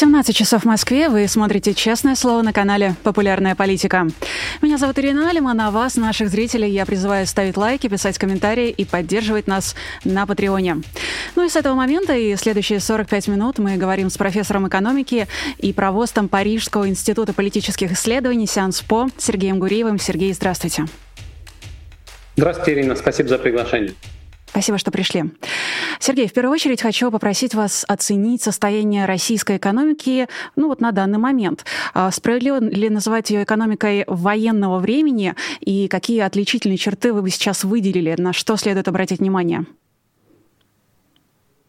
17 часов в Москве. Вы смотрите «Честное слово» на канале «Популярная политика». Меня зовут Ирина Алиман, а вас, наших зрителей, я призываю ставить лайки, писать комментарии и поддерживать нас на Патреоне. Ну и с этого момента и следующие 45 минут мы говорим с профессором экономики и провостом Парижского института политических исследований «Сеанс ПО» Сергеем Гуриевым. Сергей, здравствуйте. Здравствуйте, Ирина. Спасибо за приглашение. Спасибо, что пришли. Сергей, в первую очередь хочу попросить вас оценить состояние российской экономики ну вот на данный момент. А справедливо ли называть ее экономикой военного времени и какие отличительные черты вы бы сейчас выделили, на что следует обратить внимание?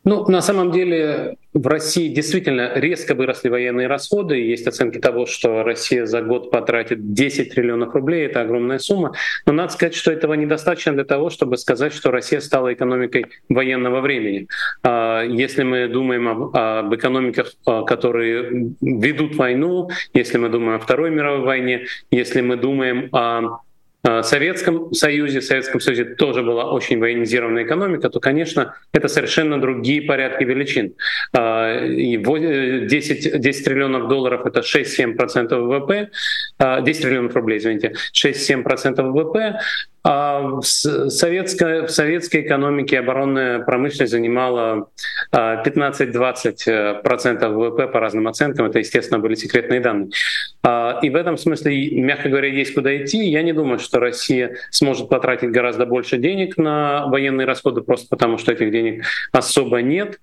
Ну, на самом деле в России действительно резко выросли военные расходы. Есть оценки того, что Россия за год потратит 10 триллионов рублей. Это огромная сумма. Но надо сказать, что этого недостаточно для того, чтобы сказать, что Россия стала экономикой военного времени. А, если мы думаем об, об экономиках, а, которые ведут войну, если мы думаем о Второй мировой войне, если мы думаем о в Советском Союзе, в Советском Союзе тоже была очень военизированная экономика, то, конечно, это совершенно другие порядки величин. 10, а, 10 триллионов долларов — это 6-7% ВВП, 10 триллионов рублей, извините, 6-7% ВВП, а в советской, советской экономике оборонная промышленность занимала 15-20% а, ВВП по разным оценкам. Это, естественно, были секретные данные. А, и в этом смысле, мягко говоря, есть куда идти. Я не думаю, что Россия сможет потратить гораздо больше денег на военные расходы, просто потому что этих денег особо нет.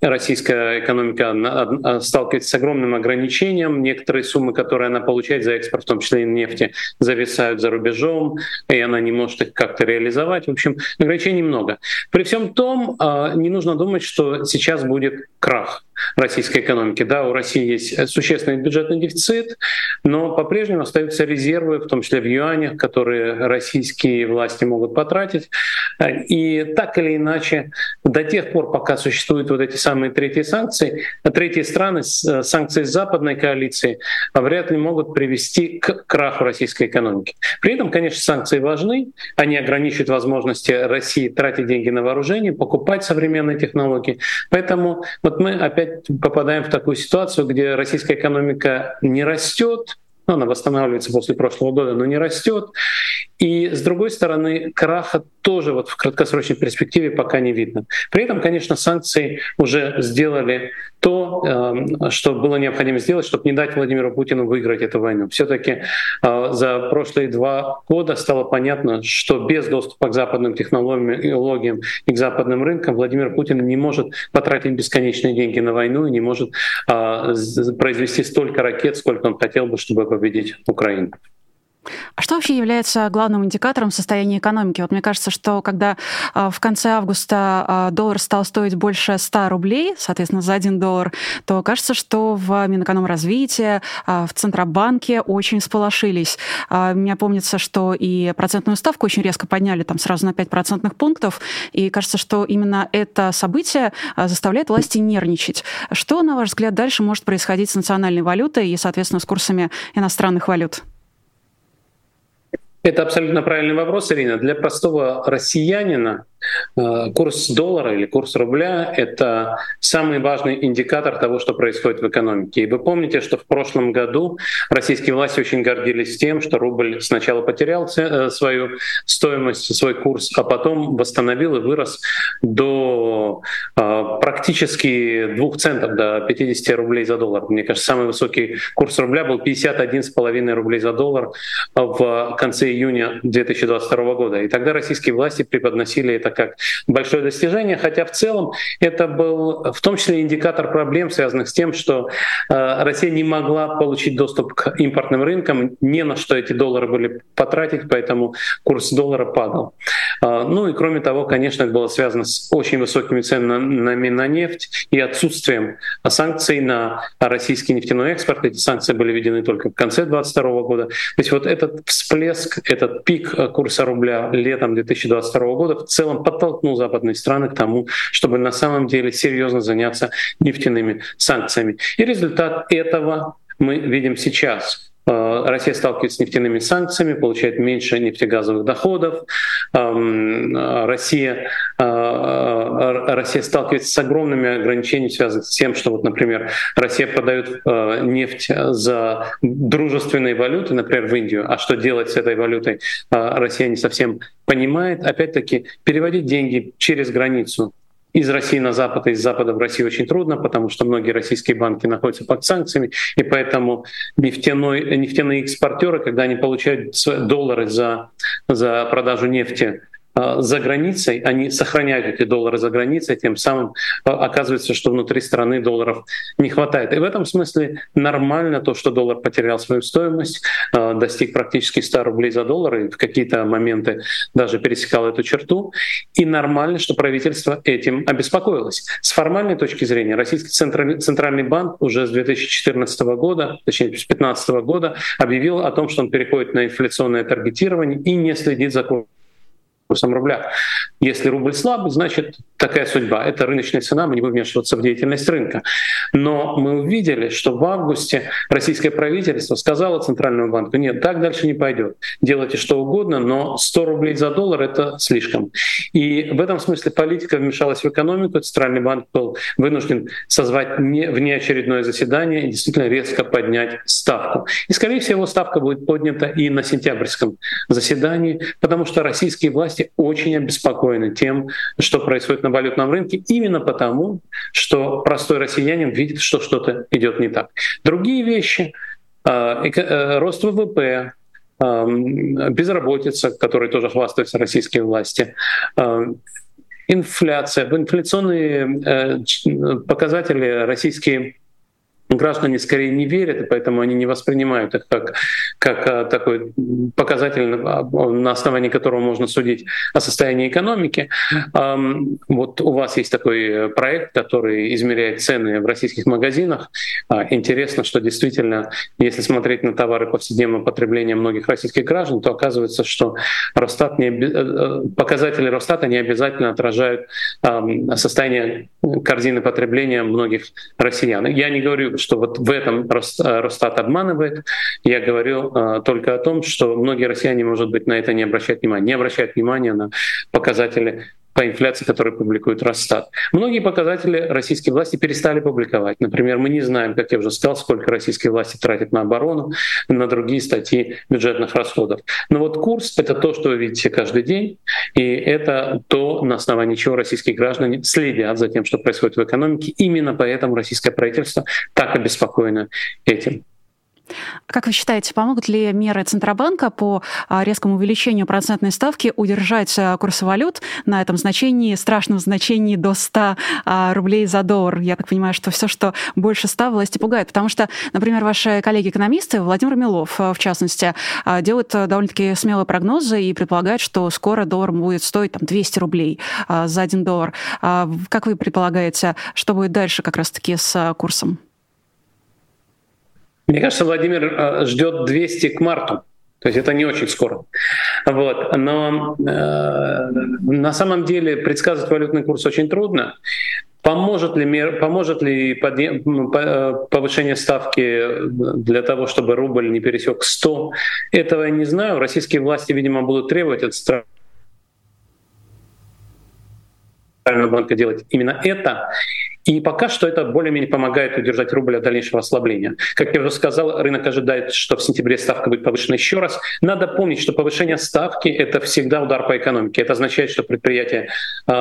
Российская экономика сталкивается с огромным ограничением. Некоторые суммы, которые она получает за экспорт, в том числе и нефти, зависают за рубежом, и она не может их как-то реализовать. В общем, ограничений много. При всем том, а, не нужно думать, что сейчас будет крах российской экономики. Да, у России есть существенный бюджетный дефицит, но по-прежнему остаются резервы, в том числе в юанях, которые российские власти могут потратить. И так или иначе, до тех пор, пока существуют вот эти самые третьи санкции, третьи страны, санкции западной коалиции, вряд ли могут привести к краху российской экономики. При этом, конечно, санкции важны, они ограничивают возможности России тратить деньги на вооружение, покупать современные технологии. Поэтому вот мы опять попадаем в такую ситуацию, где российская экономика не растет, ну, она восстанавливается после прошлого года, но не растет. И с другой стороны, краха тоже вот в краткосрочной перспективе пока не видно. При этом, конечно, санкции уже сделали то, эм, что было необходимо сделать, чтобы не дать Владимиру Путину выиграть эту войну. Все-таки э, за прошлые два года стало понятно, что без доступа к западным технологиям и к западным рынкам Владимир Путин не может потратить бесконечные деньги на войну и не может э, произвести столько ракет, сколько он хотел бы, чтобы победить Украину. А что вообще является главным индикатором состояния экономики? Вот мне кажется, что когда а, в конце августа а, доллар стал стоить больше 100 рублей, соответственно, за 1 доллар, то кажется, что в Минэкономразвития, а, в Центробанке очень сполошились. Мне помнится, что и процентную ставку очень резко подняли, там сразу на 5 процентных пунктов, и кажется, что именно это событие заставляет власти нервничать. Что, на ваш взгляд, дальше может происходить с национальной валютой и, соответственно, с курсами иностранных валют? Это абсолютно правильный вопрос, Ирина. Для простого россиянина курс доллара или курс рубля — это самый важный индикатор того, что происходит в экономике. И вы помните, что в прошлом году российские власти очень гордились тем, что рубль сначала потерял э, свою стоимость, свой курс, а потом восстановил и вырос до э, практически двух центов, до 50 рублей за доллар. Мне кажется, самый высокий курс рубля был 51,5 рублей за доллар в конце июня 2022 года. И тогда российские власти преподносили это как большое достижение, хотя в целом это был в том числе индикатор проблем, связанных с тем, что э, Россия не могла получить доступ к импортным рынкам, не на что эти доллары были потратить, поэтому курс доллара падал. Э, ну и кроме того, конечно, это было связано с очень высокими ценами на нефть и отсутствием санкций на российский нефтяной экспорт. Эти санкции были введены только в конце 2022 года. То есть вот этот всплеск, этот пик курса рубля летом 2022 года в целом подтолкнул западные страны к тому, чтобы на самом деле серьезно заняться нефтяными санкциями. И результат этого мы видим сейчас. Россия сталкивается с нефтяными санкциями, получает меньше нефтегазовых доходов. Россия, Россия сталкивается с огромными ограничениями, связанными с тем, что, вот, например, Россия продает нефть за дружественные валюты, например, в Индию. А что делать с этой валютой, Россия не совсем понимает. Опять-таки, переводить деньги через границу из России на Запад, из Запада в Россию очень трудно, потому что многие российские банки находятся под санкциями, и поэтому нефтяной, нефтяные экспортеры, когда они получают доллары за, за продажу нефти а, за границей, они сохраняют эти доллары за границей, тем самым а, оказывается, что внутри страны долларов не хватает. И в этом смысле нормально то, что доллар потерял свою стоимость, а, достиг практически 100 рублей за доллар, и в какие-то моменты даже пересекал эту черту. И нормально, что правительство этим обеспокоилось. С формальной точки зрения, Российский Центральный банк уже с 2014 года, точнее с 2015 года, объявил о том, что он переходит на инфляционное таргетирование и не следит за курсом рубля. Если рубль слабый, значит такая судьба. Это рыночная цена, мы не будем вмешиваться в деятельность рынка. Но мы увидели, что в августе российское правительство сказало Центральному банку, нет, так дальше не пойдет. Делайте что угодно, но 100 рублей за доллар — это слишком. И в этом смысле политика вмешалась в экономику. Центральный банк был вынужден созвать внеочередное заседание и действительно резко поднять ставку. И, скорее всего, ставка будет поднята и на сентябрьском заседании, потому что российские власти власти очень обеспокоены тем, что происходит на валютном рынке, именно потому, что простой россиянин видит, что что-то идет не так. Другие вещи, а, э, рост ВВП, безработица, которой тоже хвастаются российские власти, а, инфляция, инфляционные э, показатели российские граждане скорее не верят, и поэтому они не воспринимают их как, как а, такой показатель, на основании которого можно судить о состоянии экономики. Вот у вас есть такой проект, который измеряет цены в российских магазинах. А, интересно, что действительно, если смотреть на товары повседневного потребления многих российских граждан, то оказывается, что Росстат не, э, э, показатели Росстата не обязательно отражают состояние корзины потребления многих россиян. Я не говорю, что вот в этом э, Росстат обманывает. Я говорю э, только о том, что многие россияне, может быть, на это не обращают внимания, не обращают внимания на показатели по инфляции, которые публикует Росстат. Многие показатели российские власти перестали публиковать. Например, мы не знаем, как я уже сказал, сколько российские власти тратят на оборону, на другие статьи бюджетных расходов. Но вот курс — это то, что вы видите каждый день, и это то, на основании чего российские граждане следят за тем, что происходит в экономике. Именно поэтому российское правительство так обеспокоено этим. Как вы считаете, помогут ли меры Центробанка по а, резкому увеличению процентной ставки удержать а, курсы валют на этом значении, страшном значении до 100 а, рублей за доллар? Я так понимаю, что все, что больше 100, власти пугает. Потому что, например, ваши коллеги-экономисты, Владимир Милов, в частности, делают довольно-таки смелые прогнозы и предполагают, что скоро доллар будет стоить там, 200 рублей за один доллар. Как вы предполагаете, что будет дальше как раз-таки с курсом? Мне кажется, Владимир э, ждет 200 к марту. То есть это не очень скоро. Вот. Но э, на самом деле предсказывать валютный курс очень трудно. Поможет ли, мер, поможет ли подъем, э, повышение ставки для того, чтобы рубль не пересек 100? Этого я не знаю. Российские власти, видимо, будут требовать от страны банка делать именно это. И пока что это более-менее помогает удержать рубль от дальнейшего ослабления. Как я уже сказал, рынок ожидает, что в сентябре ставка будет повышена еще раз. Надо помнить, что повышение ставки — это всегда удар по экономике. Это означает, что предприятия э,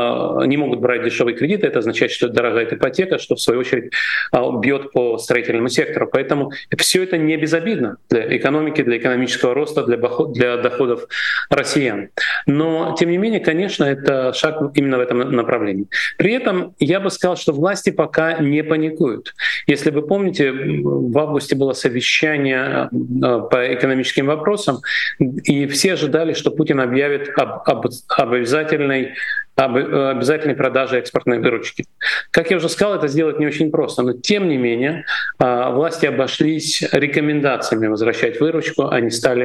не могут брать дешевые кредиты, это означает, что дорогая ипотека, что в свою очередь э, бьет по строительному сектору. Поэтому все это не безобидно для экономики, для экономического роста, для, для доходов россиян. Но, тем не менее, конечно, это шаг именно в этом направлении. При этом я бы сказал, что власть власти пока не паникуют. Если вы помните, в августе было совещание э, по экономическим вопросам, и все ожидали, что Путин объявит об, об, об обязательной об обязательной продаже экспортной выручки. Как я уже сказал, это сделать не очень просто, но тем не менее э, власти обошлись рекомендациями возвращать выручку, они стали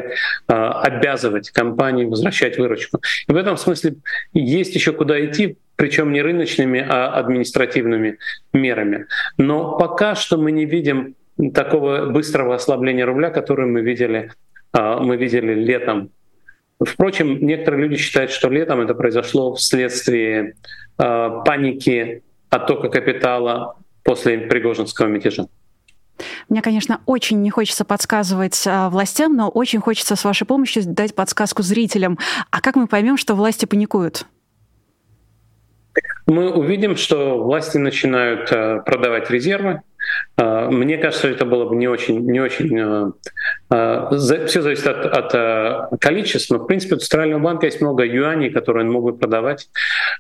э, обязывать компании возвращать выручку. И в этом смысле есть еще куда идти, причем не рыночными, а административными мерами. Но пока что мы не видим такого быстрого ослабления рубля, которое мы видели, мы видели летом. Впрочем, некоторые люди считают, что летом это произошло вследствие паники оттока капитала после Пригожинского мятежа. Мне, конечно, очень не хочется подсказывать а, властям, но очень хочется с вашей помощью дать подсказку зрителям. А как мы поймем, что власти паникуют? Мы увидим, что власти начинают а, продавать резервы, мне кажется, это было бы не очень, не очень. А, а, Все зависит от, от количества. В принципе, у Центрального банка есть много юаней, которые он мог бы продавать.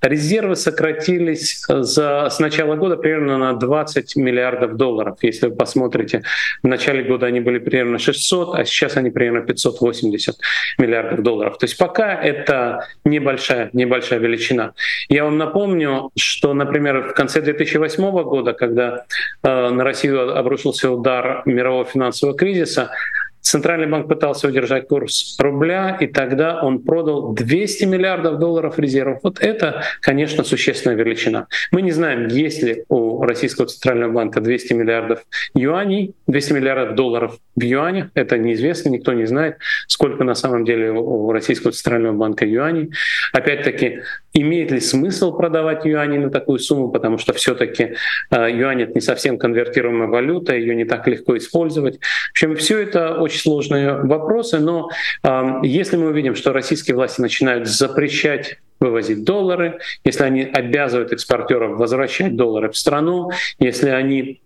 Резервы сократились за, с начала года примерно на 20 миллиардов долларов. Если вы посмотрите, в начале года они были примерно 600, а сейчас они примерно 580 миллиардов долларов. То есть пока это небольшая, небольшая величина. Я вам напомню, что, например, в конце 2008 года, когда на Россию обрушился удар мирового финансового кризиса, Центральный банк пытался удержать курс рубля, и тогда он продал 200 миллиардов долларов резервов. Вот это, конечно, существенная величина. Мы не знаем, есть ли у Российского Центрального банка 200 миллиардов юаней, 200 миллиардов долларов в юанях. Это неизвестно, никто не знает, сколько на самом деле у Российского Центрального банка юаней. Опять-таки, имеет ли смысл продавать юани на такую сумму, потому что все-таки э, юань это не совсем конвертируемая валюта, ее не так легко использовать. В общем, все это очень сложные вопросы, но э, если мы увидим, что российские власти начинают запрещать вывозить доллары, если они обязывают экспортеров возвращать доллары в страну, если они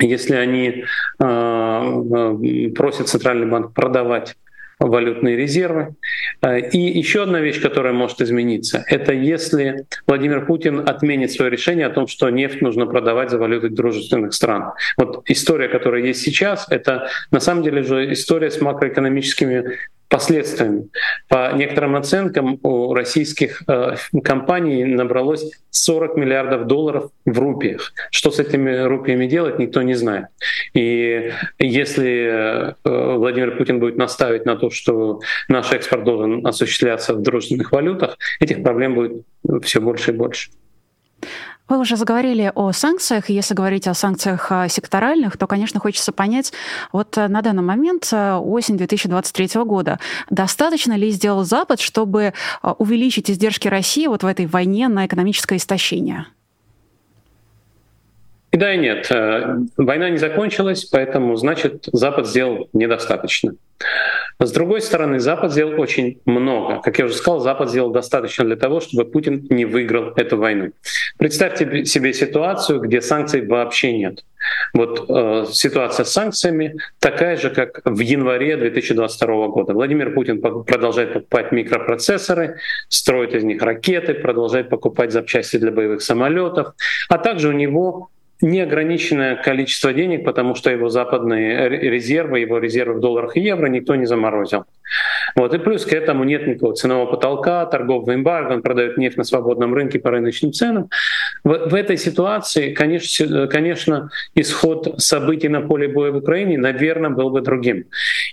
если они э, просят Центральный банк продавать валютные резервы. Э, и еще одна вещь, которая может измениться, это если Владимир Путин отменит свое решение о том, что нефть нужно продавать за валютой дружественных стран. Вот история, которая есть сейчас, это на самом деле же история с макроэкономическими последствиями. По некоторым оценкам у российских э, компаний набралось 40 миллиардов долларов в рупиях. Что с этими рупиями делать, никто не знает. И если э, Владимир Путин будет наставить на то, что наш экспорт должен осуществляться в дружественных валютах, этих проблем будет все больше и больше. Вы уже заговорили о санкциях. Если говорить о санкциях а, секторальных, то, конечно, хочется понять, вот э, на данный момент, э, осень 2023 года, достаточно ли сделал Запад, чтобы а, увеличить издержки России вот в этой войне на экономическое истощение? И да, и нет. Э, война не закончилась, поэтому, значит, Запад сделал недостаточно. С другой стороны, Запад сделал очень много. Как я уже сказал, Запад сделал достаточно для того, чтобы Путин не выиграл эту войну. Представьте себе ситуацию, где санкций вообще нет. Вот э, ситуация с санкциями такая же, как в январе 2022 года. Владимир Путин продолжает покупать микропроцессоры, строит из них ракеты, продолжает покупать запчасти для боевых самолетов, а также у него неограниченное количество денег, потому что его западные резервы, его резервы в долларах и евро никто не заморозил. Вот. И плюс к этому нет никакого ценового потолка, торгового эмбарго, он продает нефть на свободном рынке по рыночным ценам. В, в этой ситуации, конечно, конечно, исход событий на поле боя в Украине, наверное, был бы другим.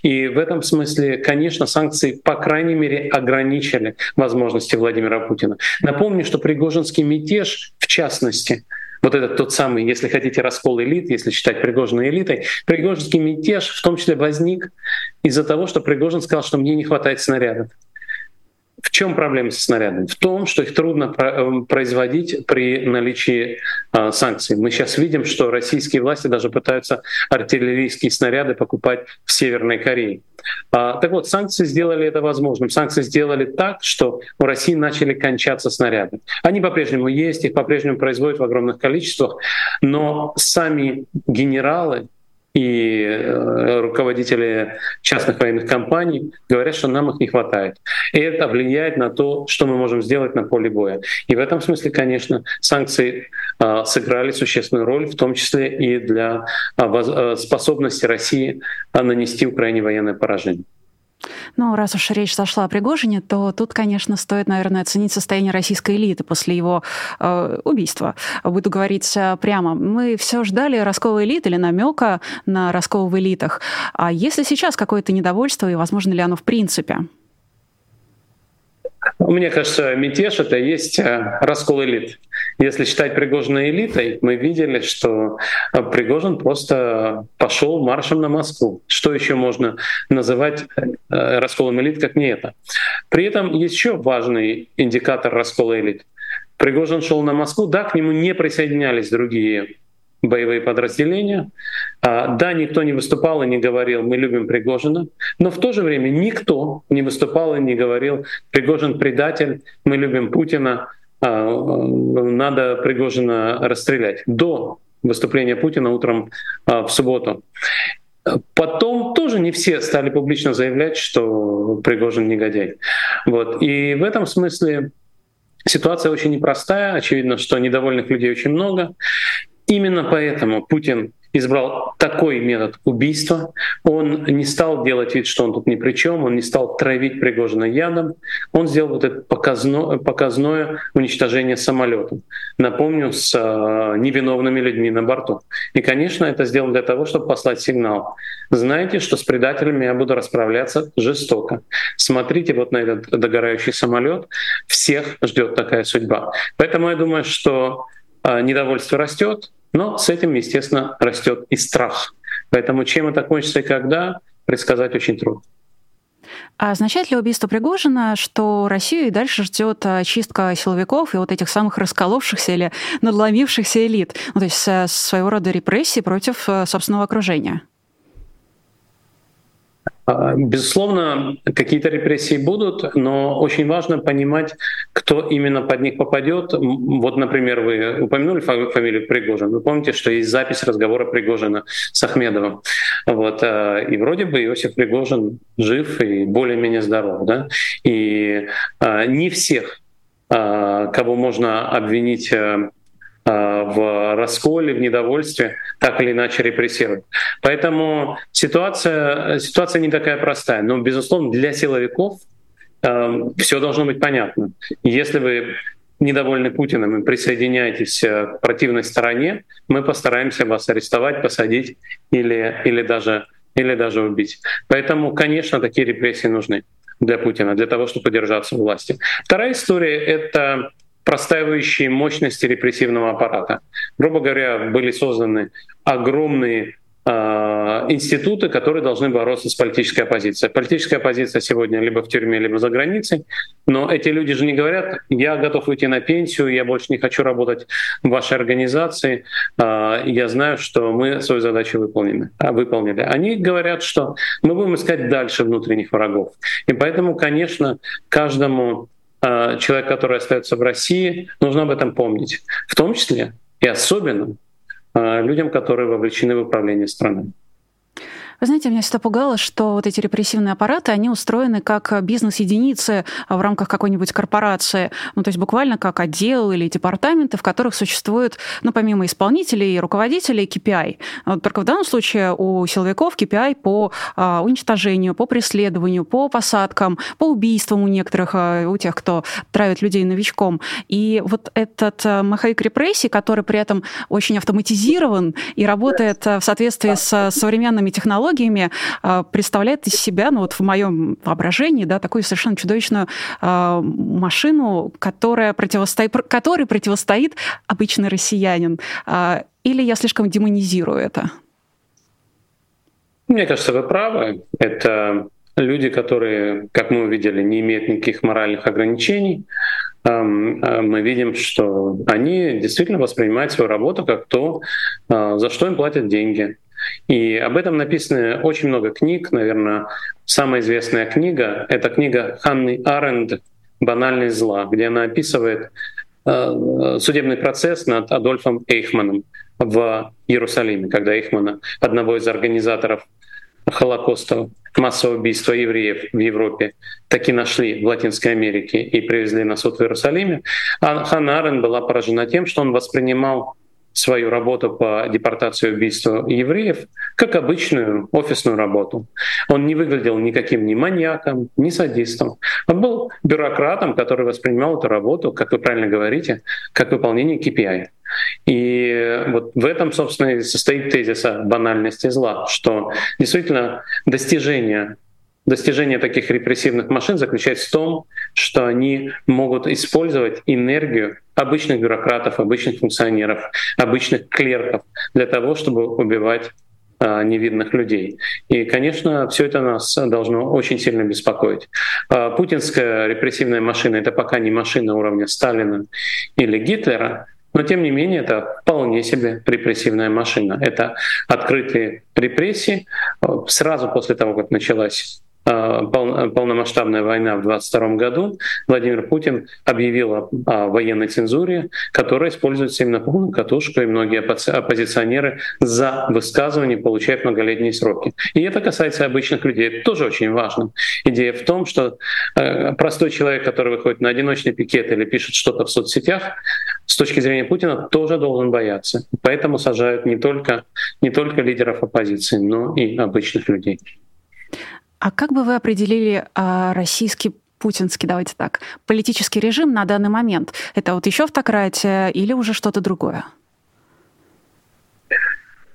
И в этом смысле, конечно, санкции, по крайней мере, ограничили возможности Владимира Путина. Напомню, что Пригожинский мятеж, в частности, вот этот тот самый, если хотите, раскол элит, если считать Пригожина элитой, Пригожинский мятеж в том числе возник из-за того, что Пригожин сказал, что мне не хватает снарядов. В чем проблема со снарядами? В том, что их трудно э, производить при наличии э, санкций. Мы сейчас видим, что российские власти даже пытаются артиллерийские снаряды покупать в Северной Корее. А, так вот, санкции сделали это возможным. Санкции сделали так, что у России начали кончаться снаряды. Они по-прежнему есть, их по-прежнему производят в огромных количествах, но сами генералы и э, руководители частных военных компаний говорят, что нам их не хватает. И это влияет на то, что мы можем сделать на поле боя. И в этом смысле, конечно, санкции э, сыграли существенную роль, в том числе и для э, способности России нанести Украине военное поражение. Ну, раз уж речь зашла о Пригожине, то тут, конечно, стоит, наверное, оценить состояние российской элиты после его э, убийства. Буду говорить э, прямо. Мы все ждали раскола элит или намека на раскол в элитах. А если сейчас какое-то недовольство, и возможно ли оно в принципе? Мне кажется, мятеж — это есть э, раскол элит. Если считать Пригожина элитой, мы видели, что э, Пригожин просто пошел маршем на Москву. Что еще можно называть э, расколом элит, как не это? При этом еще важный индикатор раскола элит. Пригожин шел на Москву, да, к нему не присоединялись другие боевые подразделения. А, да, никто не выступал и не говорил, мы любим Пригожина, но в то же время никто не выступал и не говорил, Пригожин предатель, мы любим Путина, а, надо Пригожина расстрелять. До выступления Путина утром а, в субботу. Потом тоже не все стали публично заявлять, что Пригожин негодяй. Вот. И в этом смысле ситуация очень непростая. Очевидно, что недовольных людей очень много. Именно поэтому Путин избрал такой метод убийства. Он не стал делать вид, что он тут ни при чем, он не стал травить Пригожина ядом. Он сделал вот это показное, показное уничтожение самолета. Напомню, с э, невиновными людьми на борту. И, конечно, это сделал для того, чтобы послать сигнал. Знаете, что с предателями я буду расправляться жестоко. Смотрите вот на этот догорающий самолет. Всех ждет такая судьба. Поэтому я думаю, что э, недовольство растет, но с этим, естественно, растет и страх. Поэтому чем это кончится и когда, предсказать очень трудно. А означает ли убийство Пригожина, что Россию и дальше ждет а, чистка силовиков и вот этих самых расколовшихся или надломившихся элит? Ну, то есть э, своего рода репрессии против э, собственного окружения? А, безусловно, какие-то репрессии будут, но очень важно понимать, кто именно под них попадет. Вот, например, вы упомянули фамилию Пригожин. Вы помните, что есть запись разговора Пригожина с Ахмедовым. Вот, а, и вроде бы Иосиф Пригожин жив и более-менее здоров. Да? И а, не всех, кого можно обвинить э, Э, в расколе, в недовольстве, так или иначе репрессируют. Поэтому ситуация, ситуация не такая простая. Но, безусловно, для силовиков э, все должно быть понятно. Если вы недовольны Путиным и присоединяетесь э, к противной стороне, мы постараемся вас арестовать, посадить или, или, даже, или даже убить. Поэтому, конечно, такие репрессии нужны для Путина, для того, чтобы поддержаться у власти. Вторая история — это простаивающие мощности репрессивного аппарата. Грубо говоря, были созданы огромные э, институты, которые должны бороться с политической оппозицией. Политическая оппозиция сегодня либо в тюрьме, либо за границей. Но эти люди же не говорят, я готов уйти на пенсию, я больше не хочу работать в вашей организации, э, я знаю, что мы свою задачу выполнили. А, выполнили. Они говорят, что мы будем искать дальше внутренних врагов. И поэтому, конечно, каждому человек, который остается в России, нужно об этом помнить. В том числе и особенно э, людям, которые вовлечены в управление страной. Вы знаете, меня всегда пугало, что вот эти репрессивные аппараты, они устроены как бизнес-единицы в рамках какой-нибудь корпорации, ну, то есть буквально как отдел или департаменты, в которых существует, ну, помимо исполнителей и руководителей, KPI. Только в данном случае у силовиков KPI по а, уничтожению, по преследованию, по посадкам, по убийствам у некоторых, а, у тех, кто травит людей новичком. И вот этот а, маховик репрессий, который при этом очень автоматизирован и работает а, в соответствии с современными технологиями, технологиями а, представляет из себя, ну вот в моем воображении, да, такую совершенно чудовищную а, машину, которая противостоит, которой противостоит обычный россиянин. А, или я слишком демонизирую это? Мне кажется, вы правы. Это люди, которые, как мы увидели, не имеют никаких моральных ограничений. Мы видим, что они действительно воспринимают свою работу как то, за что им платят деньги. И об этом написано очень много книг. Наверное, самая известная книга — это книга Ханны Аренд «Банальность зла», где она описывает э, судебный процесс над Адольфом Эйхманом в Иерусалиме, когда Эйхмана, одного из организаторов Холокоста, массового убийства евреев в Европе, таки нашли в Латинской Америке и привезли на суд в Иерусалиме. А Ханна Арен была поражена тем, что он воспринимал свою работу по депортации и убийству евреев как обычную офисную работу. Он не выглядел никаким ни маньяком, ни садистом. Он был бюрократом, который воспринимал эту работу, как вы правильно говорите, как выполнение KPI. И вот в этом, собственно, и состоит тезис о банальности зла, что действительно достижение достижение таких репрессивных машин заключается в том, что они могут использовать энергию обычных бюрократов, обычных функционеров, обычных клерков для того, чтобы убивать а, невидных людей. И, конечно, все это нас должно очень сильно беспокоить. А, путинская репрессивная машина — это пока не машина уровня Сталина или Гитлера, но тем не менее это вполне себе репрессивная машина. Это открытые репрессии. Сразу после того, как началась полномасштабная война в 22 году, Владимир Путин объявил о, военной цензуре, которая используется именно полную катушку, и многие оппозиционеры за высказывание получают многолетние сроки. И это касается обычных людей. Это тоже очень важно. Идея в том, что э, простой человек, который выходит на одиночный пикет или пишет что-то в соцсетях, с точки зрения Путина тоже должен бояться. Поэтому сажают не только, не только лидеров оппозиции, но и обычных людей. А как бы вы определили а, российский путинский, давайте так, политический режим на данный момент? Это вот еще автократия или уже что-то другое?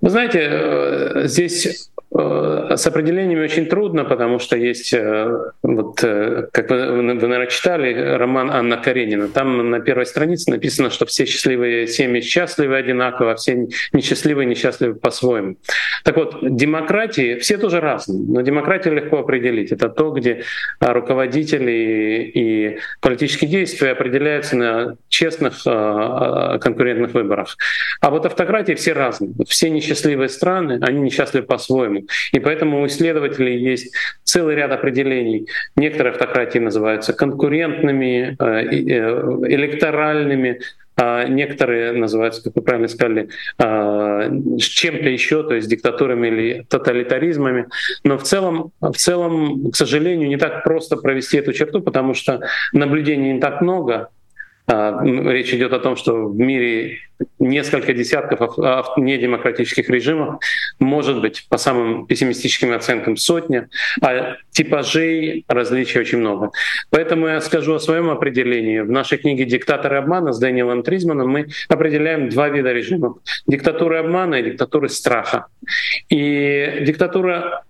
Вы знаете, э, здесь Э, с определениями очень трудно, потому что есть, э, вот, как вы, вы, наверное, читали роман Анна Каренина. Там на первой странице написано, что все счастливые семьи счастливы одинаково, а все несчастливые несчастливы по-своему. Так вот, демократии все тоже разные, но демократию легко определить. Это то, где руководители и политические действия определяются на честных конкурентных выборах. А вот автократии все разные. Все несчастливые страны, они несчастливы по-своему. И поэтому у исследователей есть целый ряд определений. Некоторые автократии называются конкурентными, э, э, электоральными, а некоторые называются, как вы правильно сказали, а, чем-то еще, то есть диктатурами или тоталитаризмами. Но в целом, в целом, к сожалению, не так просто провести эту черту, потому что наблюдений не так много, речь идет о том, что в мире несколько десятков недемократических режимов, может быть, по самым пессимистическим оценкам сотня, а типажей различий очень много. Поэтому я скажу о своем определении. В нашей книге «Диктаторы обмана» с Дэниелом Тризманом мы определяем два вида режимов. Диктатуры обмана и диктатуры страха. И диктатура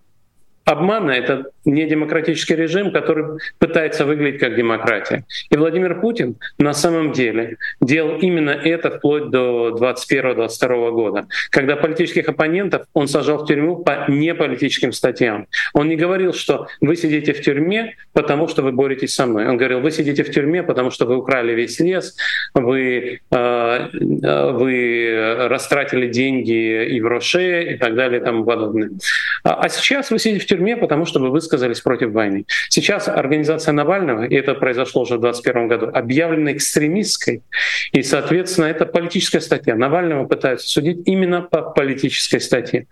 обмана — это не демократический режим, который пытается выглядеть как демократия. И Владимир Путин на самом деле делал именно это вплоть до 2021-2022 года, когда политических оппонентов он сажал в тюрьму по неполитическим статьям. Он не говорил, что вы сидите в тюрьме, потому что вы боретесь со мной. Он говорил, вы сидите в тюрьме, потому что вы украли весь лес, вы, э, э вы растратили деньги и в Роше и так далее и тому подобное. А, а сейчас вы сидите в тюрьме, потому что вы высказались против войны. Сейчас организация Навального, и это произошло уже в 2021 году, объявлена экстремистской, и, соответственно, это политическая статья. Навального пытаются судить именно по политической статье.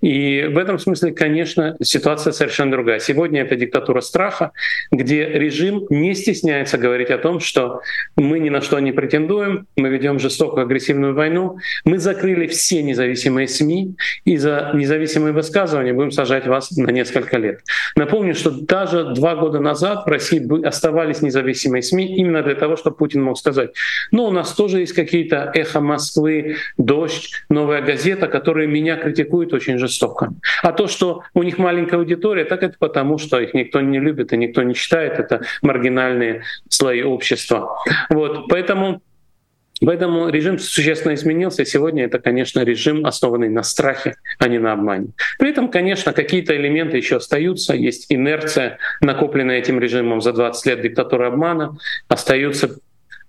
И в этом смысле, конечно, ситуация совершенно другая. Сегодня это диктатура страха, где режим не стесняется говорить о том, что мы ни на что не претендуем, мы ведем жестокую агрессивную войну, мы закрыли все независимые СМИ, и за независимые высказывания будем сажать вас на несколько лет. Напомню, что даже два года назад в России оставались независимые СМИ именно для того, чтобы Путин мог сказать, ну, у нас тоже есть какие-то эхо Москвы, дождь, новая газета, которые меня критикуют очень жестоко. А то, что у них маленькая аудитория, так это потому, что их никто не любит и никто не читает, это маргинальные слои общества. Вот, поэтому Поэтому режим существенно изменился. Сегодня это, конечно, режим, основанный на страхе, а не на обмане. При этом, конечно, какие-то элементы еще остаются. Есть инерция, накопленная этим режимом за 20 лет диктатуры обмана. Остаются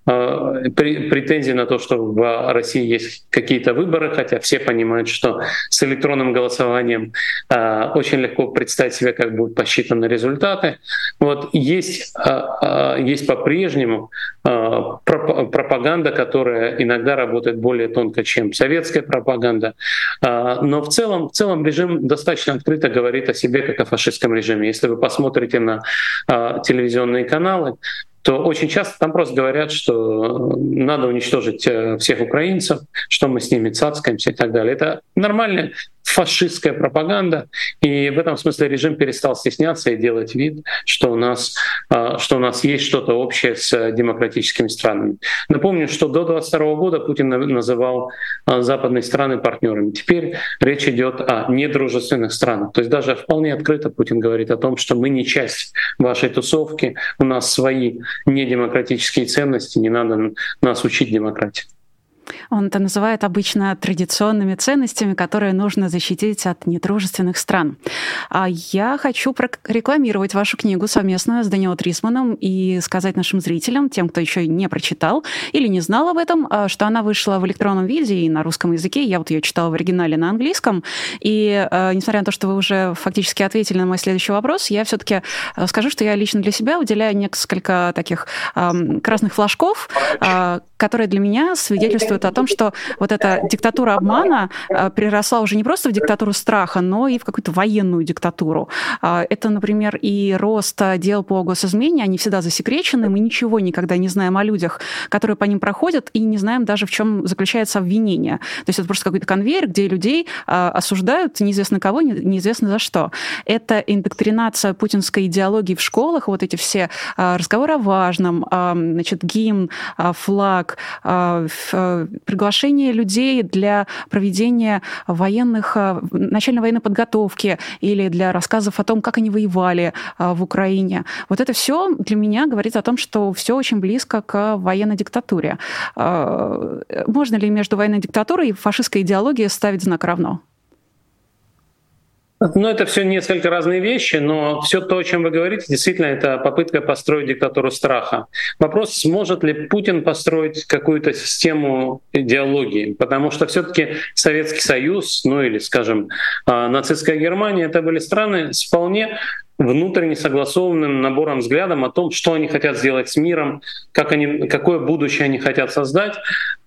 Э, претензии на то, что в России есть какие-то выборы, хотя все понимают, что с электронным голосованием э, очень легко представить себе, как будут посчитаны результаты. Вот есть, э, есть по-прежнему пропаганда, которая иногда работает более тонко, чем советская пропаганда. Но в целом, в целом режим достаточно открыто говорит о себе как о фашистском режиме. Если вы посмотрите на телевизионные каналы, то очень часто там просто говорят, что надо уничтожить э, всех украинцев, что мы с ними цацкаемся и так далее. Это нормальная фашистская пропаганда. И в этом смысле режим перестал стесняться и делать вид, что у нас, а, что у нас есть что-то общее с демократическими странами. Напомню, что до 2022 года Путин называл а, западные страны партнерами. Теперь речь идет о недружественных странах. То есть даже вполне открыто Путин говорит о том, что мы не часть вашей тусовки, у нас свои недемократические ценности, не надо нас учить демократии. Он это называет обычно традиционными ценностями, которые нужно защитить от недружественных стран. А я хочу прорекламировать вашу книгу совместную с Даниэлом Трисманом и сказать нашим зрителям, тем, кто еще не прочитал или не знал об этом, а, что она вышла в электронном виде и на русском языке. Я вот ее читала в оригинале на английском. И а, несмотря на то, что вы уже фактически ответили на мой следующий вопрос, я все-таки а, скажу, что я лично для себя уделяю несколько таких красных флажков, которые для меня свидетельствуют о том, что вот эта диктатура обмана э, переросла уже не просто в диктатуру страха, но и в какую-то военную диктатуру. А, это, например, и рост дел по госизмене, они всегда засекречены, мы ничего никогда не знаем о людях, которые по ним проходят, и не знаем даже, в чем заключается обвинение. То есть это просто какой-то конвейер, где людей а, осуждают неизвестно кого, неизвестно за что. Это индоктринация путинской идеологии в школах, вот эти все а, разговоры о важном, значит, гимн, флаг, приглашение людей для проведения военных, э, начальной военной подготовки или для рассказов о том, как они воевали э, в Украине. Вот это все для меня говорит о том, что все очень близко к военной диктатуре. Э, можно ли между военной диктатурой и фашистской идеологией ставить знак равно? Ну, это все несколько разные вещи, но все то, о чем вы говорите, действительно, это попытка построить диктатуру страха. Вопрос, сможет ли Путин построить какую-то систему идеологии, потому что все-таки Советский Союз, ну или, скажем, а, нацистская Германия, это были страны с вполне внутренне согласованным набором взглядом о том, что они хотят сделать с миром, как они, какое будущее они хотят создать.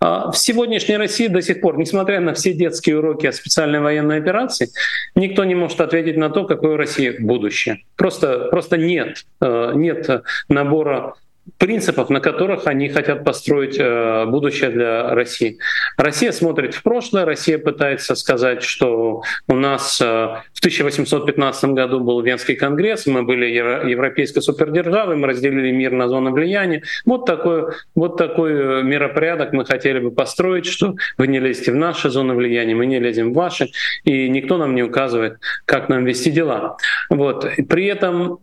А в сегодняшней России до сих пор, несмотря на все детские уроки о специальной военной операции, никто не может ответить на то, какое у России будущее. Просто, просто нет, э, нет набора принципов, на которых они хотят построить э, будущее для России. Россия смотрит в прошлое, Россия пытается сказать, что у нас э, в 1815 году был Венский конгресс, мы были европейской супердержавой, мы разделили мир на зоны влияния. Вот такой, вот такой э, миропорядок мы хотели бы построить, что вы не лезете в наши зоны влияния, мы не лезем в ваши, и никто нам не указывает, как нам вести дела. Вот. При этом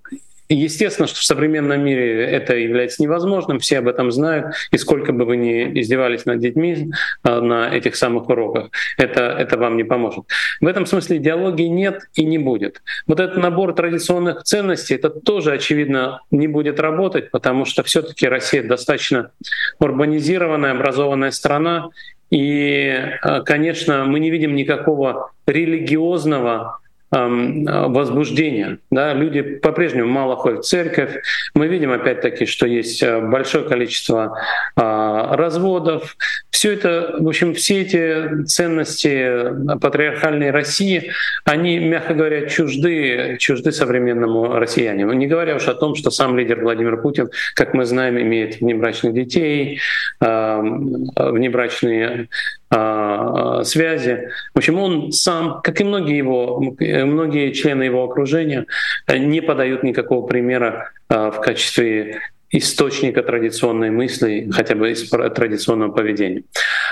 Естественно, что в современном мире это является невозможным, все об этом знают, и сколько бы вы ни издевались над детьми а, на этих самых уроках, это, это вам не поможет. В этом смысле идеологии нет и не будет. Вот этот набор традиционных ценностей, это тоже, очевидно, не будет работать, потому что все таки Россия достаточно урбанизированная, образованная страна, и, а, конечно, мы не видим никакого религиозного возбуждения. Да? Люди по-прежнему мало ходят в церковь. Мы видим опять-таки, что есть э, большое количество а, разводов. Все это, в общем, все эти ценности патриархальной России, они, мягко говоря, чужды, чужды современному россиянину. Не говоря уж о том, что сам лидер Владимир Путин, как мы знаем, имеет внебрачных детей, внебрачные а, связи. В общем, он сам, как и многие его, многие члены его окружения, не подают никакого примера а, в качестве источника традиционной мысли, хотя бы из традиционного поведения.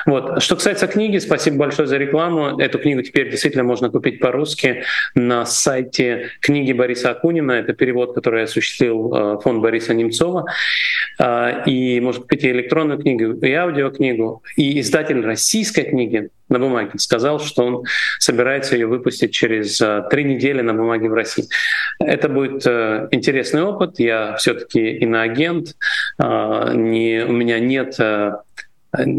Вот. Что касается книги, спасибо большое за рекламу. Эту книгу теперь действительно можно купить по-русски на сайте книги Бориса Акунина. Это перевод, который осуществил э, фонд Бориса Немцова. А, и можно купить и электронную книгу, и аудиокнигу. И издатель российской книги на бумаге. Сказал, что он собирается ее выпустить через э, три недели на бумаге в России. Это будет э, интересный опыт. Я все-таки иноагент. Э, не, у меня нет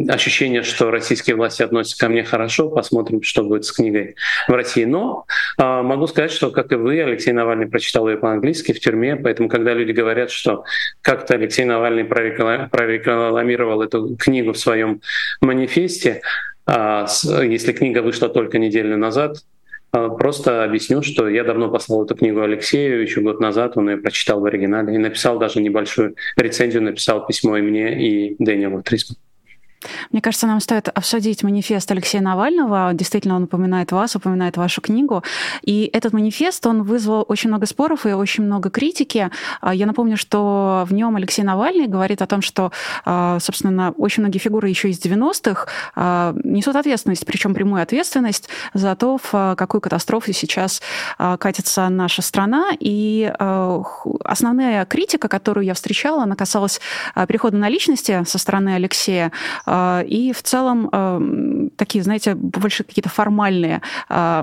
ощущение, что российские власти относятся ко мне хорошо. Посмотрим, что будет с книгой в России. Но э, могу сказать, что, как и вы, Алексей Навальный прочитал ее по-английски в тюрьме. Поэтому, когда люди говорят, что как-то Алексей Навальный прорекламировал эту книгу в своем манифесте, если книга вышла только неделю назад, а, просто объясню, что я давно послал эту книгу Алексею еще год назад, он ее прочитал в оригинале и написал даже небольшую рецензию, написал письмо и мне, и Дэниелу Трисману. Мне кажется, нам стоит обсудить манифест Алексея Навального. Действительно, он упоминает вас, упоминает вашу книгу. И этот манифест, он вызвал очень много споров и очень много критики. А, я напомню, что в нем Алексей Навальный говорит о том, что, а, собственно, очень многие фигуры еще из 90-х а, несут ответственность, причем прямую ответственность за то, в какую катастрофу сейчас катится наша страна. И основная критика, которую я встречала, она касалась перехода на личности со стороны Алексея. А, и в целом а, такие, знаете, больше какие-то формальные а,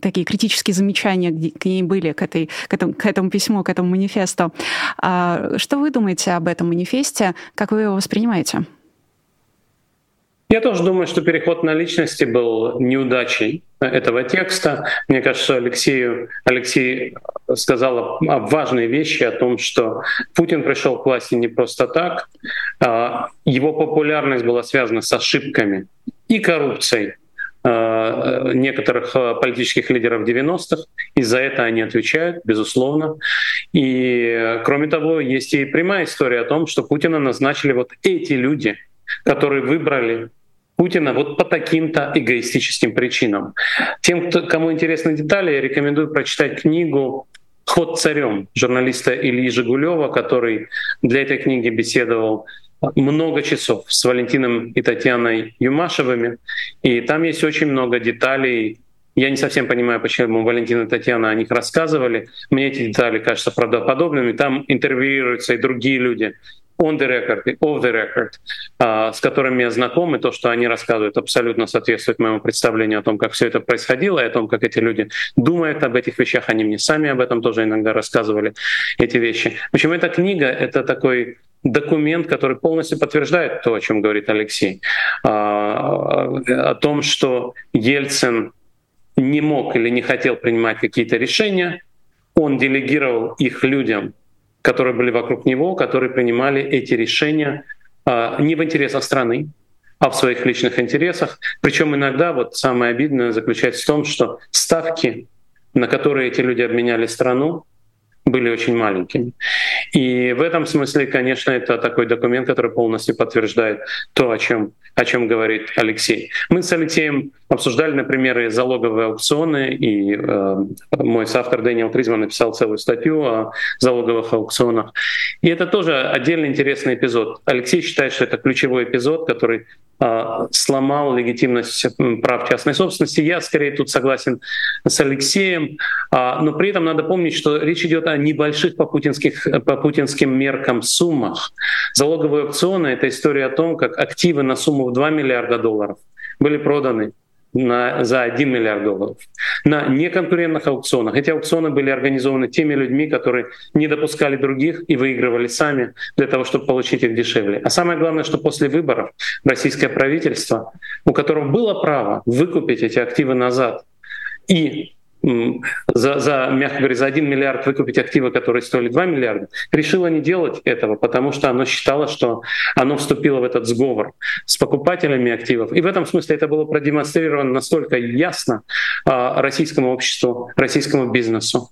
такие критические замечания к ней были, к, этой, к, этому, к этому письму, к этому манифесту. Что вы думаете об этом манифесте? Как вы его воспринимаете? Я тоже думаю, что переход на личности был неудачей этого текста. Мне кажется, Алексею, Алексей сказал важные вещи о том, что Путин пришел к власти не просто так. А, его популярность была связана с ошибками и коррупцией а, некоторых а, политических лидеров 90-х, и за это они отвечают, безусловно. И кроме того, есть и прямая история о том, что Путина назначили вот эти люди, которые выбрали Путина вот по таким-то эгоистическим причинам. Тем, кто, кому интересны детали, я рекомендую прочитать книгу «Ход царем» журналиста Ильи Жигулева, который для этой книги беседовал много часов с Валентином и Татьяной Юмашевыми. И там есть очень много деталей. Я не совсем понимаю, почему Валентин и Татьяна о них рассказывали. Мне эти детали кажутся правдоподобными. Там интервьюируются и другие люди, on the record и off the record, а, с которыми я знаком, и то, что они рассказывают, абсолютно соответствует моему представлению о том, как все это происходило, и о том, как эти люди думают об этих вещах. Они мне сами об этом тоже иногда рассказывали, эти вещи. Почему эта книга — это такой документ, который полностью подтверждает то, о чем говорит Алексей, а, о том, что Ельцин не мог или не хотел принимать какие-то решения, он делегировал их людям, которые были вокруг него, которые принимали эти решения а, не в интересах страны, а в своих личных интересах. Причем иногда вот самое обидное заключается в том, что ставки, на которые эти люди обменяли страну, были очень маленькими. И в этом смысле, конечно, это такой документ, который полностью подтверждает то, о чем, о чем говорит Алексей. Мы с Алексеем обсуждали, например, и залоговые аукционы, и э, мой соавтор Дэниел Тризман написал целую статью о залоговых аукционах. И это тоже отдельно интересный эпизод. Алексей считает, что это ключевой эпизод, который а, сломал легитимность прав частной собственности. Я скорее тут согласен с Алексеем, а, но при этом надо помнить, что речь идет о небольших по, путинских, по путинским меркам суммах. Залоговые аукционы — это история о том, как активы на сумму в 2 миллиарда долларов были проданы на, за 1 миллиард долларов на неконкурентных аукционах. Эти аукционы были организованы теми людьми, которые не допускали других и выигрывали сами для того, чтобы получить их дешевле. А самое главное, что после выборов российское правительство, у которого было право выкупить эти активы назад и за, за, мягко говоря, за 1 миллиард выкупить активы, которые стоили 2 миллиарда, решила не делать этого, потому что оно считало, что оно вступило в этот сговор с покупателями активов. И в этом смысле это было продемонстрировано настолько ясно а, российскому обществу, российскому бизнесу,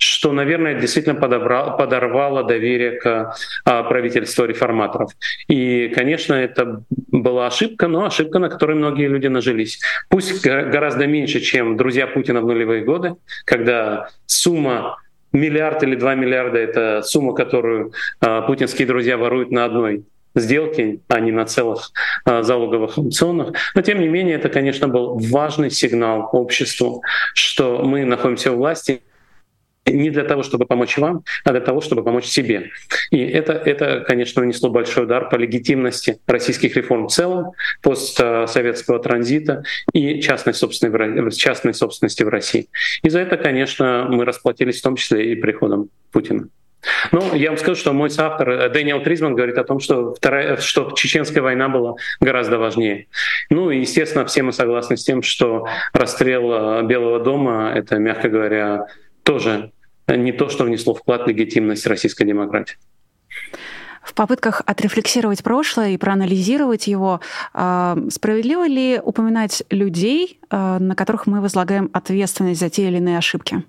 что, наверное, действительно подобрало, подорвало доверие к а, правительству реформаторов. И, конечно, это была ошибка, но ошибка, на которой многие люди нажились. Пусть гораздо меньше, чем друзья Путина в нулевые годы, когда сумма миллиард или два миллиарда — это сумма, которую а, путинские друзья воруют на одной сделки, а не на целых а, залоговых аукционах. Но тем не менее, это, конечно, был важный сигнал обществу, что мы находимся у власти, не для того, чтобы помочь вам, а для того, чтобы помочь себе. И это, это конечно, нанесло большой удар по легитимности российских реформ в целом, постсоветского транзита и частной, собственной, частной собственности в России. И за это, конечно, мы расплатились в том числе и приходом Путина. Ну, я вам скажу, что мой соавтор э, Дэниел Тризман говорит о том, что, вторая, что чеченская война была гораздо важнее. Ну и, естественно, все мы согласны с тем, что расстрел э, Белого дома — это, мягко говоря, тоже не то, что внесло вклад в легитимность российской демократии. В попытках отрефлексировать прошлое и проанализировать его, а, справедливо ли упоминать людей, а, на которых мы возлагаем ответственность за те или иные ошибки?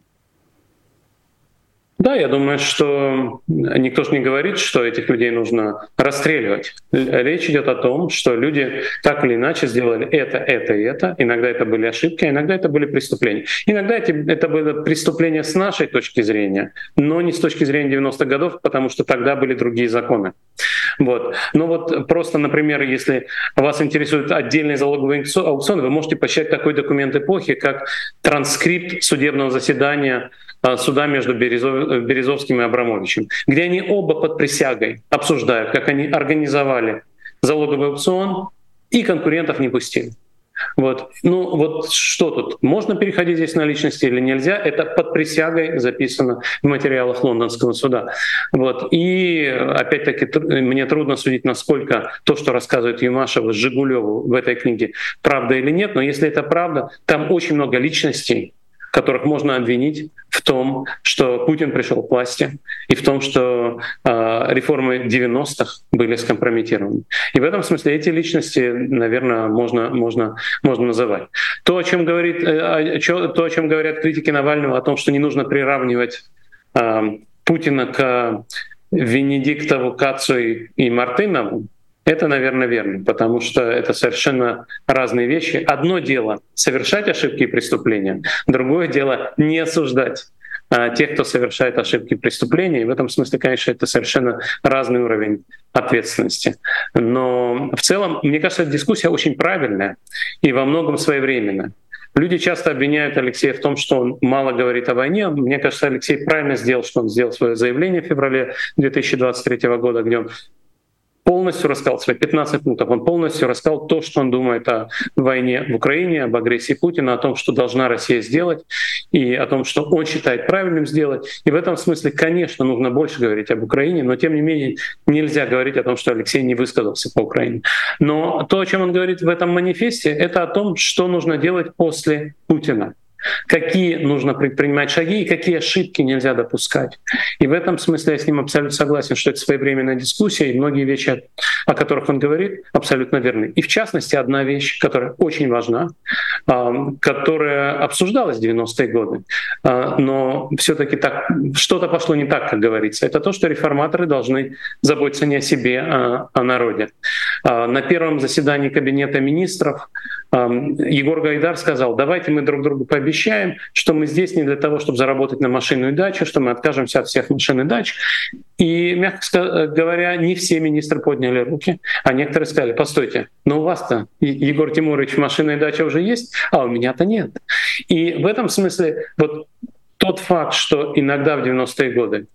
Да, я думаю, что никто же не говорит, что этих людей нужно расстреливать. Речь идет о том, что люди так или иначе сделали это, это и это. Иногда это были ошибки, а иногда это были преступления. Иногда это было преступление с нашей точки зрения, но не с точки зрения 90-х годов, потому что тогда были другие законы. Вот. Ну вот просто, например, если вас интересует отдельный залоговый аукцион, вы можете посчитать такой документ эпохи, как транскрипт судебного заседания а, суда между Березов, Березовским и Абрамовичем, где они оба под присягой обсуждают, как они организовали залоговый аукцион и конкурентов не пустили. Вот. Ну вот что тут? Можно переходить здесь на личности или нельзя? Это под присягой записано в материалах лондонского суда. Вот. И опять-таки мне трудно судить, насколько то, что рассказывает Юмашева Жигулеву в этой книге, правда или нет. Но если это правда, там очень много личностей, которых можно обвинить в том, что Путин пришел к власти, и в том, что э, реформы 90-х были скомпрометированы. И в этом смысле эти личности, наверное, можно, можно, можно называть. То, о чем, говорит, э, то, о чем говорят критики Навального, о том, что не нужно приравнивать э, Путина к Венедиктову, Кацу и, и Мартынову, это, наверное, верно, потому что это совершенно разные вещи. Одно дело — совершать ошибки и преступления, другое дело — не осуждать а, тех, кто совершает ошибки и преступления. И в этом смысле, конечно, это совершенно разный уровень ответственности. Но в целом, мне кажется, эта дискуссия очень правильная и во многом своевременная. Люди часто обвиняют Алексея в том, что он мало говорит о войне. Мне кажется, Алексей правильно сделал, что он сделал свое заявление в феврале 2023 года, где он полностью рассказал свои 15 пунктов. Он полностью рассказал то, что он думает о войне в Украине, об агрессии Путина, о том, что должна Россия сделать, и о том, что он считает правильным сделать. И в этом смысле, конечно, нужно больше говорить об Украине, но тем не менее нельзя говорить о том, что Алексей не высказался по Украине. Но то, о чем он говорит в этом манифесте, это о том, что нужно делать после Путина какие нужно предпринимать шаги и какие ошибки нельзя допускать. И в этом смысле я с ним абсолютно согласен, что это своевременная дискуссия, и многие вещи, о которых он говорит, абсолютно верны. И в частности, одна вещь, которая очень важна, которая обсуждалась в 90-е годы, а, но все таки так что-то пошло не так, как говорится. Это то, что реформаторы должны заботиться не о себе, а о народе. А, на первом заседании Кабинета министров Егор Гайдар сказал, давайте мы друг другу пообещаем, что мы здесь не для того, чтобы заработать на машинную дачу, что мы откажемся от всех машин и дач. И, мягко говоря, не все министры подняли руки, а некоторые сказали, постойте, но у вас-то, Егор Тимурович, машинная дача уже есть, а у меня-то нет. И в этом смысле вот тот факт, что иногда в 90-е годы,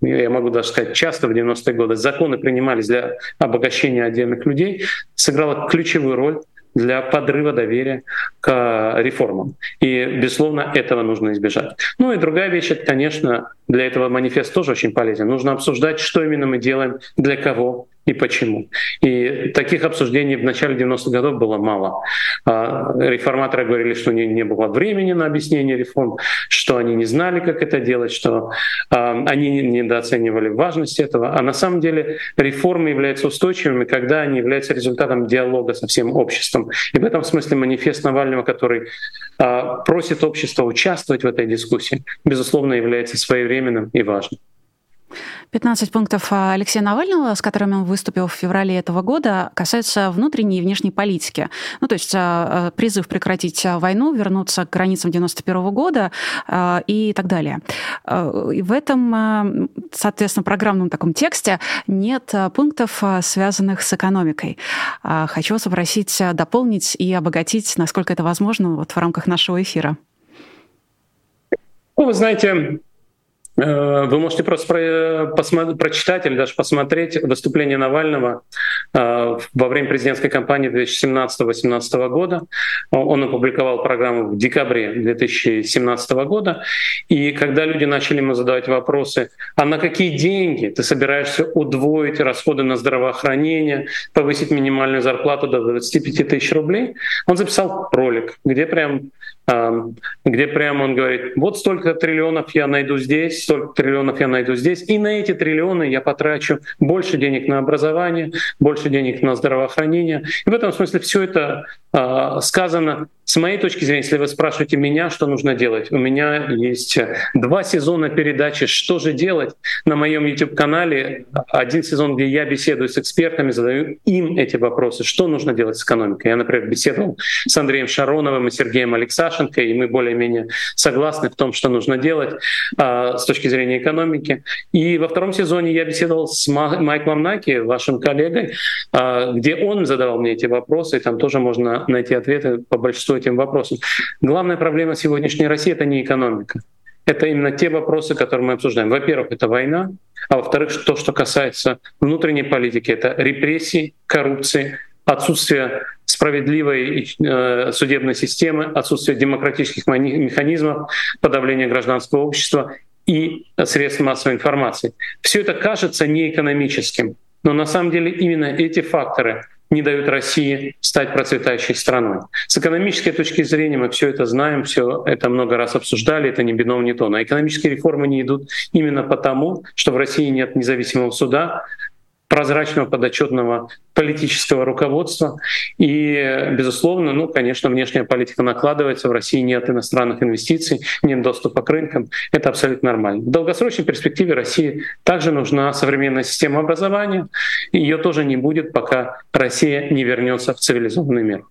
я могу даже сказать, часто в 90-е годы законы принимались для обогащения отдельных людей, сыграла ключевую роль для подрыва доверия к реформам. И, безусловно, этого нужно избежать. Ну и другая вещь, это, конечно, для этого манифест тоже очень полезен. Нужно обсуждать, что именно мы делаем, для кого и почему. И таких обсуждений в начале 90-х годов было мало. А, реформаторы говорили, что не, не было времени на объяснение реформ, что они не знали, как это делать, что а, они недооценивали важность этого. А на самом деле реформы являются устойчивыми, когда они являются результатом диалога со всем обществом. И в этом смысле манифест Навального, который а, просит общество участвовать в этой дискуссии, безусловно, является своевременным и важным. 15 пунктов а, Алексея Навального, с которыми он выступил в феврале этого года, касаются внутренней и внешней политики. Ну, то есть а, а, призыв прекратить войну, вернуться к границам 91 года и так далее. И в этом, соответственно, программном таком тексте нет пунктов, связанных с экономикой. Хочу вас попросить дополнить и обогатить, насколько это возможно, вот в рамках нашего эфира. Ну, вы знаете, вы можете просто про, прочитать или даже посмотреть выступление Навального э, во время президентской кампании 2017-2018 года. Он опубликовал программу в декабре 2017 года. И когда люди начали ему задавать вопросы, а на какие деньги ты собираешься удвоить расходы на здравоохранение, повысить минимальную зарплату до 25 тысяч рублей, он записал ролик, где прям где прямо он говорит, вот столько триллионов я найду здесь, столько триллионов я найду здесь, и на эти триллионы я потрачу больше денег на образование, больше денег на здравоохранение. И в этом смысле все это а, сказано с моей точки зрения, если вы спрашиваете меня, что нужно делать, у меня есть два сезона передачи «Что же делать?» на моем YouTube-канале. Один сезон, где я беседую с экспертами, задаю им эти вопросы, что нужно делать с экономикой. Я, например, беседовал с Андреем Шароновым и Сергеем Алексашенко, и мы более-менее согласны в том, что нужно делать а, с точки зрения экономики. И во втором сезоне я беседовал с Майклом Наки, вашим коллегой, а, где он задавал мне эти вопросы, и там тоже можно найти ответы по большинству этим вопросам. Главная проблема сегодняшней России — это не экономика. Это именно те вопросы, которые мы обсуждаем. Во-первых, это война, а во-вторых, то, что касается внутренней политики, это репрессии, коррупции, отсутствие справедливой э, судебной системы, отсутствие демократических механизмов, подавление гражданского общества и средств массовой информации. Все это кажется неэкономическим, но на самом деле именно эти факторы не дают России стать процветающей страной. С экономической точки зрения мы все это знаем, все это много раз обсуждали, это не бином, не то. Но экономические реформы не идут именно потому, что в России нет независимого суда, прозрачного подотчетного политического руководства. И, безусловно, ну, конечно, внешняя политика накладывается. В России нет иностранных инвестиций, нет доступа к рынкам. Это абсолютно нормально. В долгосрочной перспективе России также нужна современная система образования. Ее тоже не будет, пока Россия не вернется в цивилизованный мир.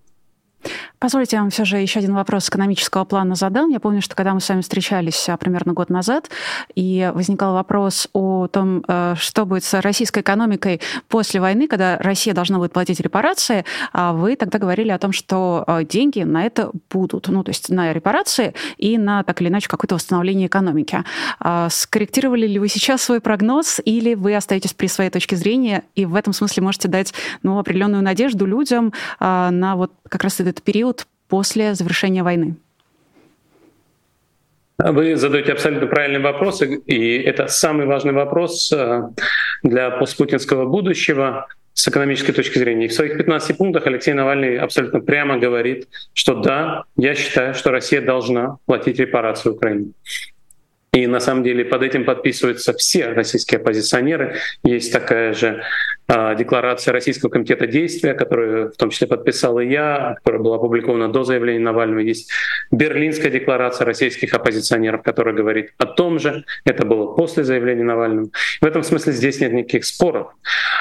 Позвольте, я вам все же еще один вопрос экономического плана задам. Я помню, что когда мы с вами встречались а, примерно год назад, и возникал вопрос о том, э, что будет с российской экономикой после войны, когда Россия должна будет платить репарации, а вы тогда говорили о том, что э, деньги на это будут, ну, то есть на репарации и на, так или иначе, какое-то восстановление экономики. А скорректировали ли вы сейчас свой прогноз, или вы остаетесь при своей точке зрения, и в этом смысле можете дать ну, определенную надежду людям а, на вот как раз этот период после завершения войны? Вы задаете абсолютно правильные вопросы, и это самый важный вопрос э, для постпутинского будущего с экономической точки зрения. И в своих 15 пунктах Алексей Навальный абсолютно прямо говорит, что да, я считаю, что Россия должна платить репарацию Украине. И на самом деле под этим подписываются все российские оппозиционеры. Есть такая же декларация Российского комитета действия, которую в том числе подписал и я, которая была опубликована до заявления Навального. Есть Берлинская декларация российских оппозиционеров, которая говорит о том же. Это было после заявления Навального. В этом смысле здесь нет никаких споров.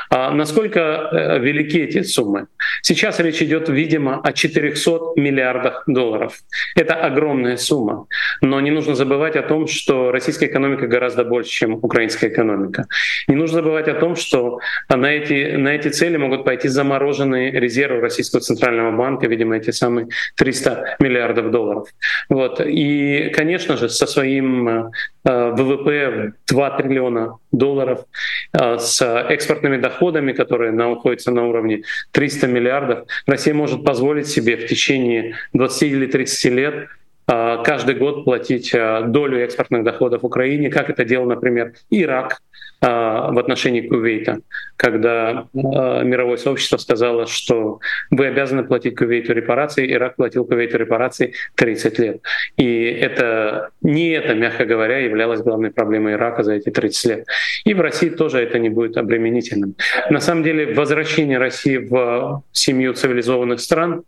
А насколько э, велики эти суммы? Сейчас речь идет, видимо, о 400 миллиардах долларов. Это огромная сумма. Но не нужно забывать о том, что российская экономика гораздо больше, чем украинская экономика. Не нужно забывать о том, что на эти, на эти цели могут пойти замороженные резервы Российского Центрального банка, видимо, эти самые 300 миллиардов долларов. Вот. И, конечно же, со своим э, ВВП 2 триллиона долларов, э, с экспортными доходами, которые находятся на уровне 300 миллиардов, Россия может позволить себе в течение 20 или 30 лет э, каждый год платить долю экспортных доходов Украине, как это делал, например, Ирак, в отношении Кувейта, когда а, мировое сообщество сказало, что вы обязаны платить Кувейту репарации, Ирак платил Кувейту репарации 30 лет. И это не это, мягко говоря, являлось главной проблемой Ирака за эти 30 лет. И в России тоже это не будет обременительным. На самом деле возвращение России в семью цивилизованных стран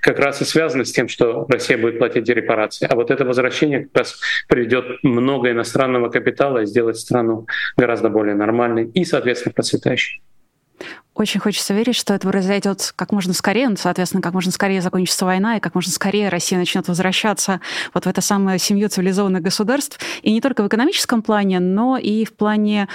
как раз и связано с тем, что Россия будет платить репарации. А вот это возвращение как раз приведет много иностранного капитала и сделает страну гораздо более нормальной и, соответственно, процветающей. Очень хочется верить, что это произойдет как можно скорее, ну, соответственно, как можно скорее закончится война, и как можно скорее Россия начнет возвращаться вот в это самое семью цивилизованных государств. И не только в экономическом плане, но и в плане,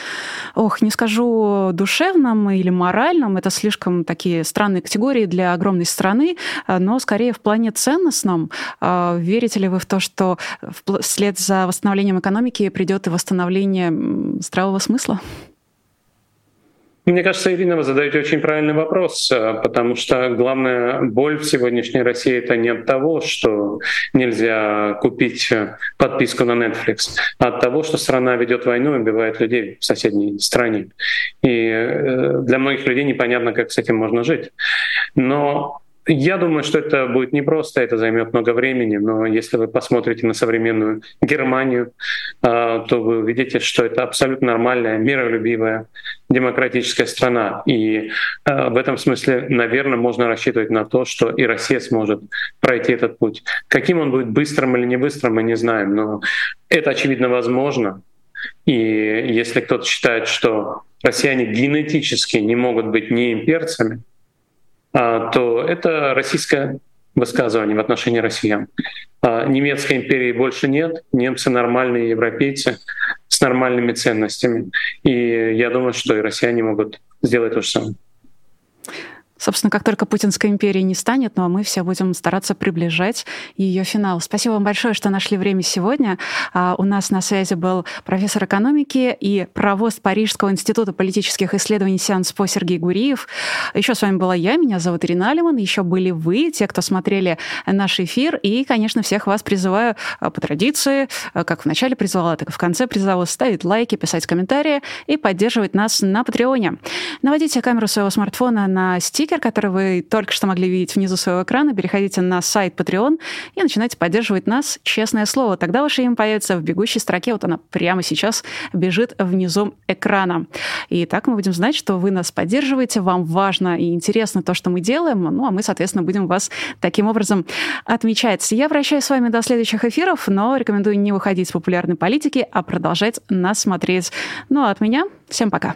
ох, не скажу душевном или моральном, это слишком такие странные категории для огромной страны, но скорее в плане ценностном. А, верите ли вы в то, что вслед за восстановлением экономики придет и восстановление здравого смысла? Мне кажется, Ирина, вы задаете очень правильный вопрос, э, потому что главная боль в сегодняшней России это не от того, что нельзя купить э, подписку на Netflix, а от того, что страна ведет войну и убивает людей в соседней стране. И э, для многих людей непонятно, как с этим можно жить. Но я думаю, что это будет непросто, это займет много времени, но если вы посмотрите на современную Германию, а, то вы увидите, что это абсолютно нормальная, миролюбивая, демократическая страна. И а, в этом смысле, наверное, можно рассчитывать на то, что и Россия сможет пройти этот путь. Каким он будет быстрым или не быстрым, мы не знаем, но это, очевидно, возможно. И если кто-то считает, что россияне генетически не могут быть не имперцами, то это российское высказывание в отношении россиян. А, немецкой империи больше нет, немцы нормальные европейцы с нормальными ценностями. И я думаю, что и россияне могут сделать то же самое. Собственно, как только Путинской империи не станет, ну а мы все будем стараться приближать ее финал. Спасибо вам большое, что нашли время сегодня. А, у нас на связи был профессор экономики и провоз Парижского института политических исследований Сеанс по Сергей Гуриев. Еще с вами была я, меня зовут Ирина Алиман. Еще были вы, те, кто смотрели наш эфир. И, конечно, всех вас призываю а, по традиции, а, как в начале призывала, так и в конце призывала ставить лайки, писать комментарии и поддерживать нас на Патреоне. Наводите камеру своего смартфона на стикер стикер, который вы только что могли видеть внизу своего экрана, переходите на сайт Patreon и начинайте поддерживать нас, честное слово. Тогда ваше имя появится в бегущей строке, вот она прямо сейчас бежит внизу экрана. И так мы будем знать, что вы нас поддерживаете, вам важно и интересно то, что мы делаем, ну а мы, соответственно, будем вас таким образом отмечать. Я прощаюсь с вами до следующих эфиров, но рекомендую не выходить с популярной политики, а продолжать нас смотреть. Ну а от меня всем пока.